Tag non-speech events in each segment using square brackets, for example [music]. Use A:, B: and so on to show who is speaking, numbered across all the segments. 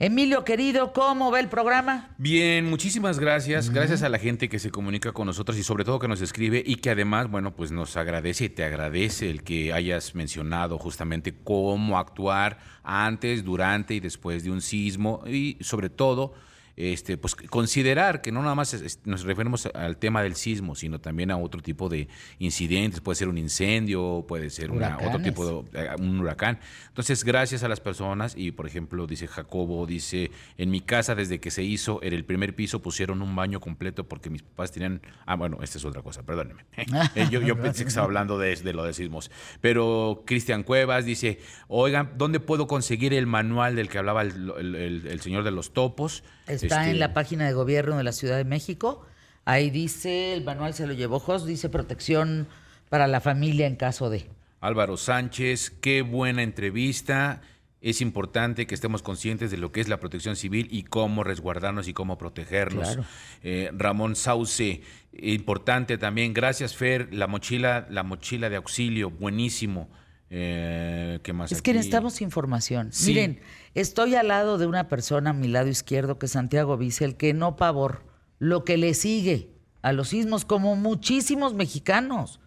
A: Emilio, querido, ¿cómo va el programa?
B: Bien, muchísimas gracias. Gracias a la gente que se comunica con nosotros y sobre todo que nos escribe y que además, bueno, pues nos agradece y te agradece el que hayas mencionado justamente cómo actuar antes, durante y después de un sismo y sobre todo este, pues considerar que no nada más nos referimos al tema del sismo, sino también a otro tipo de incidentes, puede ser un incendio, puede ser una, otro tipo de eh, un huracán. Entonces, gracias a las personas, y por ejemplo, dice Jacobo, dice, en mi casa desde que se hizo, en el primer piso pusieron un baño completo porque mis papás tenían, ah, bueno, esta es otra cosa, perdónenme. [laughs] Eh, yo, yo, pensé que estaba hablando de, de lo de sismos. Pero Cristian Cuevas dice, oigan, ¿dónde puedo conseguir el manual del que hablaba el señor de los topos?
A: Está en la página de gobierno de la Ciudad de México. Ahí dice, el manual se lo llevó Jos, dice protección para la familia en caso de.
B: Álvaro Sánchez, qué buena entrevista. Es importante que estemos conscientes de lo que es la protección civil y cómo resguardarnos y cómo protegernos. Eh, Ramón Sauce, importante también. Gracias, Fer. La mochila, la mochila de auxilio, buenísimo.
A: Eh, ¿Qué más? Es que necesitamos información. Miren, estoy al lado de una persona a mi lado izquierdo, que es Santiago Vicel, que no pavor, lo que le sigue a los sismos, como muchísimos mexicanos.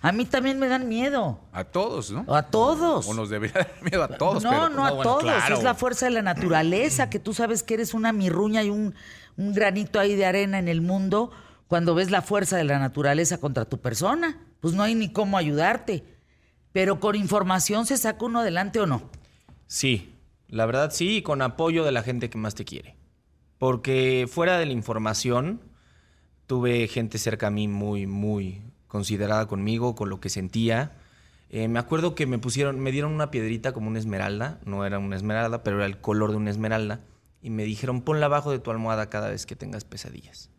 A: A mí también me dan miedo.
B: A todos, ¿no?
A: A todos.
B: O, nos debería dar miedo a todos.
A: No, no, a todos. Es la fuerza de la naturaleza, que tú sabes que eres una mirruña y un, un granito ahí de arena en el mundo cuando ves la fuerza de la naturaleza contra tu persona. Pues no hay ni cómo ayudarte pero con información se saca uno adelante o no.
C: Sí, la verdad sí, con apoyo de la gente que más te quiere. Porque fuera de la información, tuve gente cerca a mí muy, muy considerada conmigo, con lo que sentía. Eh, me acuerdo que me pusieron, me dieron una piedrita como una esmeralda, no era una esmeralda, pero era el color de una esmeralda, y me dijeron ponla abajo de tu almohada cada vez que tengas pesadillas.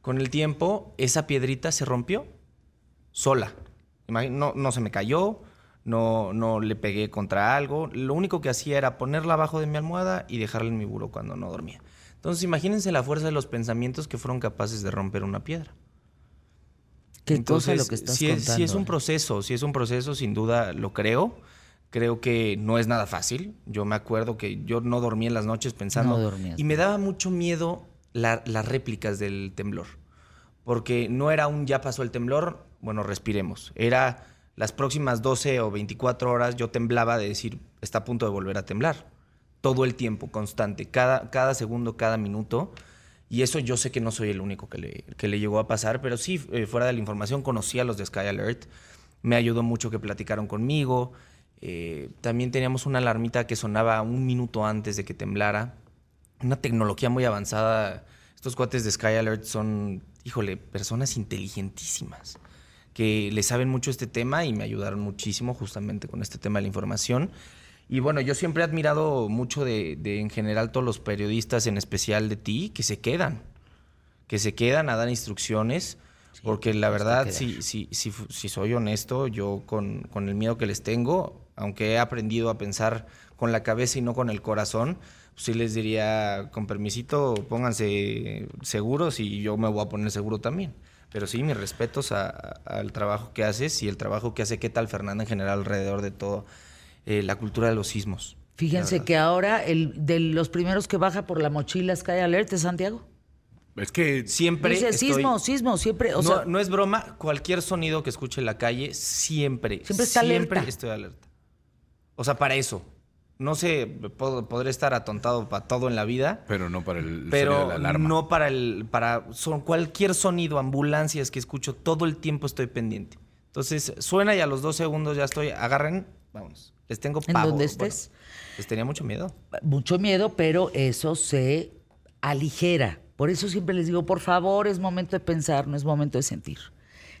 C: Con el tiempo, esa piedrita se rompió sola. No, no se me cayó, no, no le pegué contra algo. Lo único que hacía era ponerla abajo de mi almohada y dejarla en mi buró cuando no dormía. Entonces imagínense la fuerza de los pensamientos que fueron capaces de romper una piedra.
A: Qué Entonces, lo que estás
C: si es, si es un proceso, si es un proceso, sin duda lo creo. Creo que no es nada fácil. Yo me acuerdo que yo no dormía en las noches pensando.
A: No
C: y me daba mucho miedo las réplicas del temblor. Porque no era un ya pasó el temblor, bueno, respiremos. Era las próximas 12 o 24 horas yo temblaba de decir, está a punto de volver a temblar. Todo el tiempo, constante, cada, cada segundo, cada minuto. Y eso yo sé que no soy el único que le, que le llegó a pasar, pero sí, eh, fuera de la información, conocí a los de Sky Alert. Me ayudó mucho que platicaron conmigo. Eh, también teníamos una alarmita que sonaba un minuto antes de que temblara. Una tecnología muy avanzada. Estos cuates de Sky Alert son, híjole, personas inteligentísimas que le saben mucho este tema y me ayudaron muchísimo justamente con este tema de la información. Y bueno, yo siempre he admirado mucho de, en general todos los periodistas, en especial de ti, que se quedan, que se quedan a dar instrucciones, porque la verdad, si, si, si, si, soy honesto, yo con, con el miedo que les tengo, aunque he aprendido a pensar con la cabeza y no con el corazón, pues sí les diría, con permisito, pónganse seguros y yo me voy a poner seguro también. Pero sí, mis respetos al trabajo que haces y el trabajo que hace qué tal Fernanda en general alrededor de todo eh, la cultura de los sismos.
A: Fíjense que ahora el de los primeros que baja por la mochila Sky Alert es Santiago.
B: Es que
C: siempre.
A: Dice sismo, sismo, siempre.
C: no, es broma, cualquier sonido que escuche en la calle, siempre, siempre, está siempre estoy alerta. O sea, para eso. No sé, podré estar atontado para todo en la vida.
B: Pero no para el
C: pero la alarma. no para el para son cualquier sonido, ambulancias que escucho, todo el tiempo estoy pendiente. Entonces suena y a los dos segundos ya estoy, agarren, vamos. Les tengo pavo.
A: ¿En donde estés?
C: les tenía mucho miedo.
A: Mucho miedo, pero eso se aligera. Por eso siempre les digo, por favor, es momento de pensar, no es momento de sentir.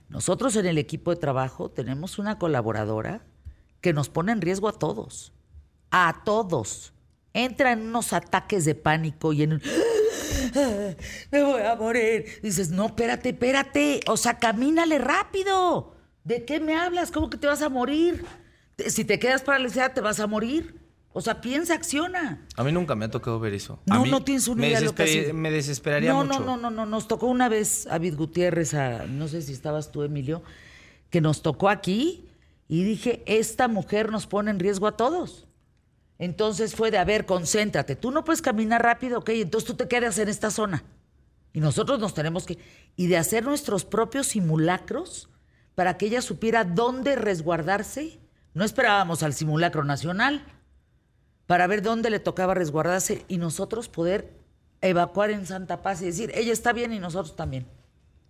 A: Nosotros en el equipo de trabajo tenemos una colaboradora que nos pone en riesgo a todos a todos. Entra en unos ataques de pánico y en un... Me voy a morir. Dices, no, espérate, espérate. O sea, camínale rápido. ¿De qué me hablas? ¿Cómo que te vas a morir? Si te quedas paralizada, te vas a morir. O sea, piensa, acciona.
C: A mí nunca me ha tocado ver eso.
A: No, no tienes una idea de lo que
C: Me desesperaría
A: no,
C: mucho.
A: No, no, no, no. Nos tocó una vez a Vid Gutiérrez, a, no sé si estabas tú, Emilio, que nos tocó aquí y dije, esta mujer nos pone en riesgo a todos. Entonces fue de, a ver, concéntrate. Tú no puedes caminar rápido, ok, entonces tú te quedas en esta zona. Y nosotros nos tenemos que... Y de hacer nuestros propios simulacros para que ella supiera dónde resguardarse. No esperábamos al simulacro nacional para ver dónde le tocaba resguardarse y nosotros poder evacuar en Santa Paz y decir, ella está bien y nosotros también.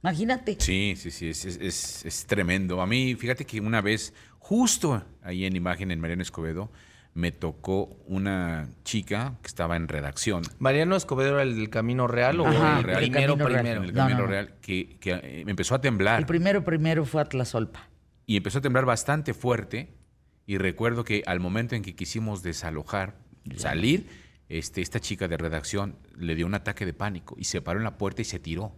A: Imagínate.
B: Sí, sí, sí, es, tremendo. A mí, fíjate que una vez, justo ahí en imagen en Mariano Escobedo, me tocó una chica que estaba en redacción.
C: ¿Mariano Escobedo era el del Camino Real o
B: Ajá,
C: el
B: Real.
C: primero,
A: Camino Real.
C: primero?
B: En el
A: No,
B: Camino
A: no, no.
B: Real, que, que, eh, empezó a temblar.
A: El primero, primero fue Atlasolpa.
B: y empezó a temblar bastante fuerte. Y recuerdo que al momento en que quisimos desalojar, salir, este, esta chica de redacción le dio un ataque de pánico y se paró en la puerta y se tiró.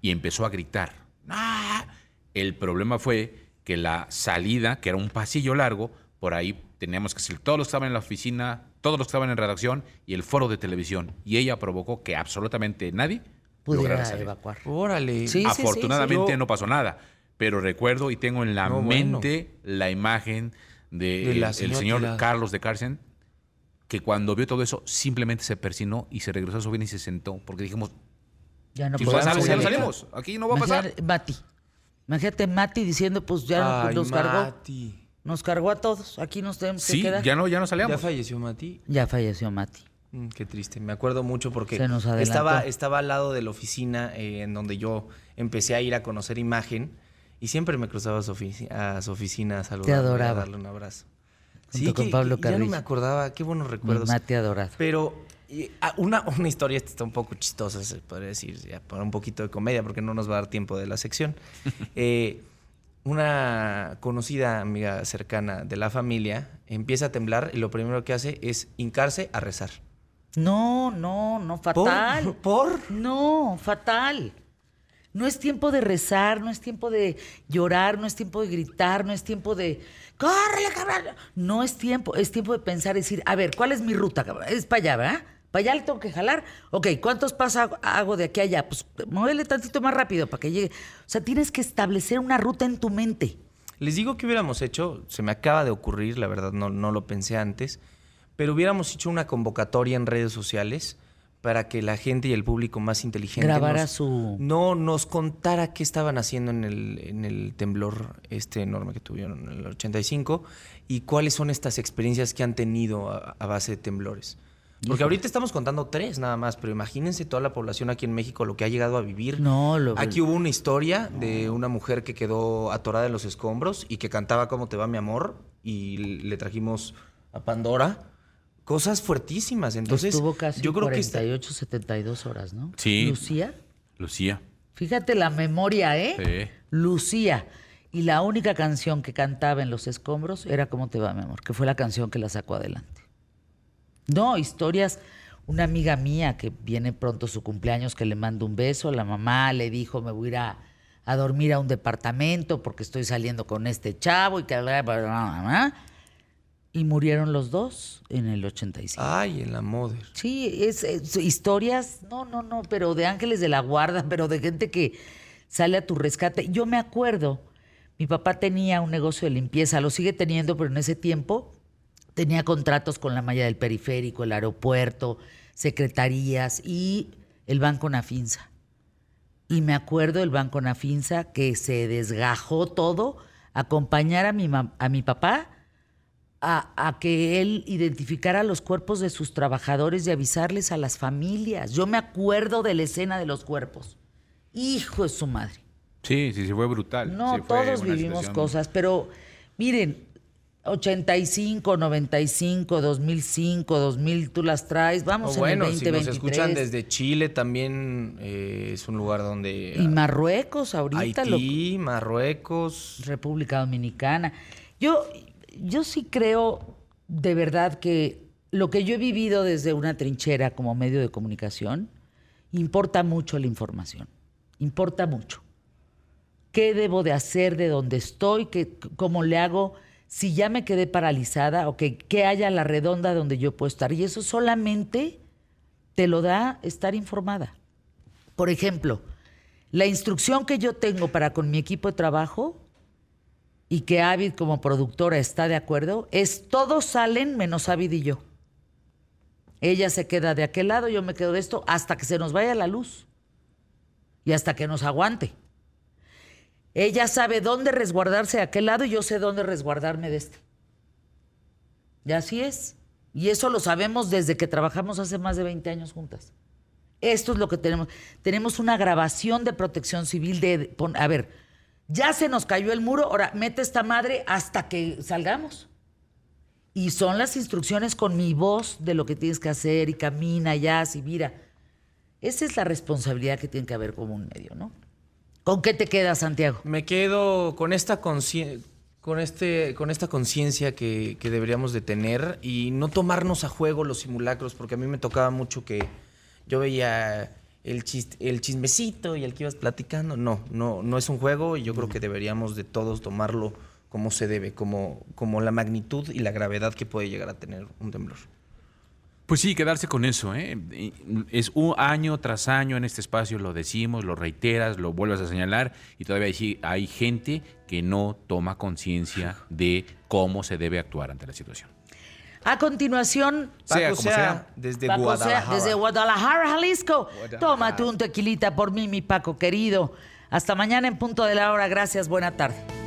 B: Y empezó a gritar. ¡Ah! El problema fue que la salida, que era un pasillo largo, por ahí teníamos que salir todos los que estaban en la oficina, todos los que estaban en redacción y el foro de televisión. Y ella provocó que absolutamente nadie
A: Pudiera
B: salir.
A: evacuar.
C: Órale.
A: Sí, sí,
B: Afortunadamente no pasó nada, pero recuerdo y tengo en la
C: No, bueno.
B: mente la imagen de,
C: De
B: el señor. Carlos de Carsen, que cuando vio todo eso simplemente se persinó y se regresó a su bien y se sentó, porque dijimos,
A: Ya no podemos
B: pasamos, ya no
A: salir.
B: salimos, aquí no va a pasar.
A: Imagínate, Mati. Imagínate Mati diciendo, pues ya
C: Ay,
A: nos cargó.
C: Mati.
A: Nos cargó a todos. Aquí nos tenemos que
B: Sí,
A: quedar.
B: ya no, ya no
C: ¿Ya
B: salíamos.
C: falleció Mati?
A: Ya falleció Mati.
C: Mm, qué triste. Me acuerdo mucho porque
A: Se nos
C: estaba, estaba al lado de la oficina eh, en donde yo empecé a ir a conocer imagen y siempre me cruzaba a su, ofici- a su oficina a saludarle,
A: adoraba.
C: a darle un abrazo.
A: Junto con
C: que-
A: Pablo
C: que ya no me acordaba. Qué buenos
A: Mi
C: recuerdos.
A: Mati adorado.
C: Pero y, ah, una, una historia esta está un poco chistosa, se podría decir, ya, para un poquito de comedia, porque no nos va a dar tiempo de la sección. [laughs] Eh, una conocida amiga cercana de la familia empieza a temblar y lo primero que hace es hincarse a rezar.
A: No, no, no, fatal. [laughs]
C: ¿Por?
A: No, fatal. No es tiempo de rezar, no es tiempo de llorar, no es tiempo de gritar, no es tiempo de ¡córrele, cabrón! No es tiempo, es tiempo de pensar, decir, a ver, ¿cuál es mi ruta, cabrón? Es para allá, ¿verdad? ¿Para allá le tengo que jalar? Ok, ¿cuántos pasos hago- de aquí a allá? Pues muévele tantito más rápido para que llegue. O sea, tienes que establecer una ruta en tu mente.
C: Les digo que hubiéramos hecho, se me acaba de ocurrir, la verdad no, no lo pensé antes, pero hubiéramos hecho una convocatoria en redes sociales para que la gente y el público más inteligente
A: Grabara
C: nos-
A: su-
C: no nos contara qué estaban haciendo en el, en el temblor este enorme que tuvieron en el 85 y cuáles son estas experiencias que han tenido a, a base de temblores. Porque ahorita estamos contando tres nada más, pero imagínense toda la población aquí en México lo que ha llegado a vivir.
A: No, lo-
C: Aquí hubo una historia de una mujer que quedó atorada en los escombros y que cantaba ¿Cómo te va mi amor? Y le trajimos a Pandora. Cosas fuertísimas. Entonces,
A: Estuvo casi
C: yo creo que está-
A: 48, 72 horas, ¿no?
B: Sí.
A: Lucía.
B: Lucía.
A: Fíjate la memoria, ¿eh?
B: Sí.
A: Lucía. Y la única canción que cantaba en los escombros era ¿Cómo te va, mi amor? Que fue la canción que la sacó adelante. No, historias. Una amiga mía que viene pronto su cumpleaños, que le mando un beso, la mamá le dijo, me voy a ir a, a dormir a un departamento porque estoy saliendo con este chavo y que... bla, bla, bla, bla". Y murieron los dos en el 85.
C: Ay, en la mother.
A: Sí, es, es historias, no, no, no, pero de ángeles de la guarda, [laughs] pero de gente que sale a tu rescate. Yo me acuerdo, mi papá tenía un negocio de limpieza, lo sigue teniendo, pero en ese tiempo tenía contratos con la malla del periférico, el aeropuerto, secretarías y el Banco Nafinsa. Y me acuerdo del Banco Nafinsa que se desgajó todo, acompañar a mi, a mi papá a, a que él identificara los cuerpos de sus trabajadores y avisarles a las familias. Yo me acuerdo de la escena de los cuerpos. Hijo de su madre.
B: Sí, sí, sí, fue brutal.
A: No,
B: Sí, fue
A: todos vivimos
B: situación-
A: cosas, pero miren, 85, 95, 2005, 2000, tú las traes, vamos
C: O bueno,
A: en el
C: si nos
A: 2023.
C: escuchan desde Chile también eh, es un lugar donde...
A: Y Marruecos ahorita, lo-
C: Marruecos...
A: República Dominicana. Yo, yo sí creo de verdad que lo que yo he vivido desde una trinchera como medio de comunicación, importa mucho la información. Importa mucho. ¿Qué debo de hacer de donde estoy? ¿Qué, ¿Cómo le hago? Si ya me quedé paralizada, ok, ¿qué haya a la redonda donde yo puedo estar? Y eso solamente te lo da estar informada. Por ejemplo, la instrucción que yo tengo para con mi equipo de trabajo y que Avid como productora está de acuerdo, es todos salen menos Avid y yo. Ella se queda de aquel lado, yo me quedo de esto, hasta que se nos vaya la luz y hasta que nos aguante. Ella sabe dónde resguardarse de aquel lado y yo sé dónde resguardarme de este. Y así es. Y eso lo sabemos desde que trabajamos hace más de 20 años juntas. Esto es lo que tenemos. Tenemos una grabación de protección civil de... A ver, ya se nos cayó el muro, ahora mete esta madre hasta que salgamos. Y son las instrucciones con mi voz de lo que tienes que hacer y camina ya, así mira. Esa es la responsabilidad que tiene que haber como un medio, ¿no? ¿Con qué te quedas, Santiago?
C: Me quedo con esta con, este, con esta conciencia que, deberíamos de tener y no tomarnos a juego los simulacros, porque a mí me tocaba mucho que yo veía el, el chismecito y el que ibas platicando. No, no, no es un juego y yo creo que deberíamos de todos tomarlo como se debe, como, como la magnitud y la gravedad que puede llegar a tener un temblor.
B: Pues sí, quedarse con eso. ¿eh? Es un año tras año en este espacio, lo decimos, lo reiteras, lo vuelves a señalar y todavía hay, hay gente que no toma conciencia de cómo se debe actuar ante la situación.
A: A continuación,
C: sea como sea, desde Guadalajara.
A: desde Guadalajara, Jalisco. Tómate un tequilita por mí, mi Paco querido. Hasta mañana en punto de la hora. Gracias, buena tarde.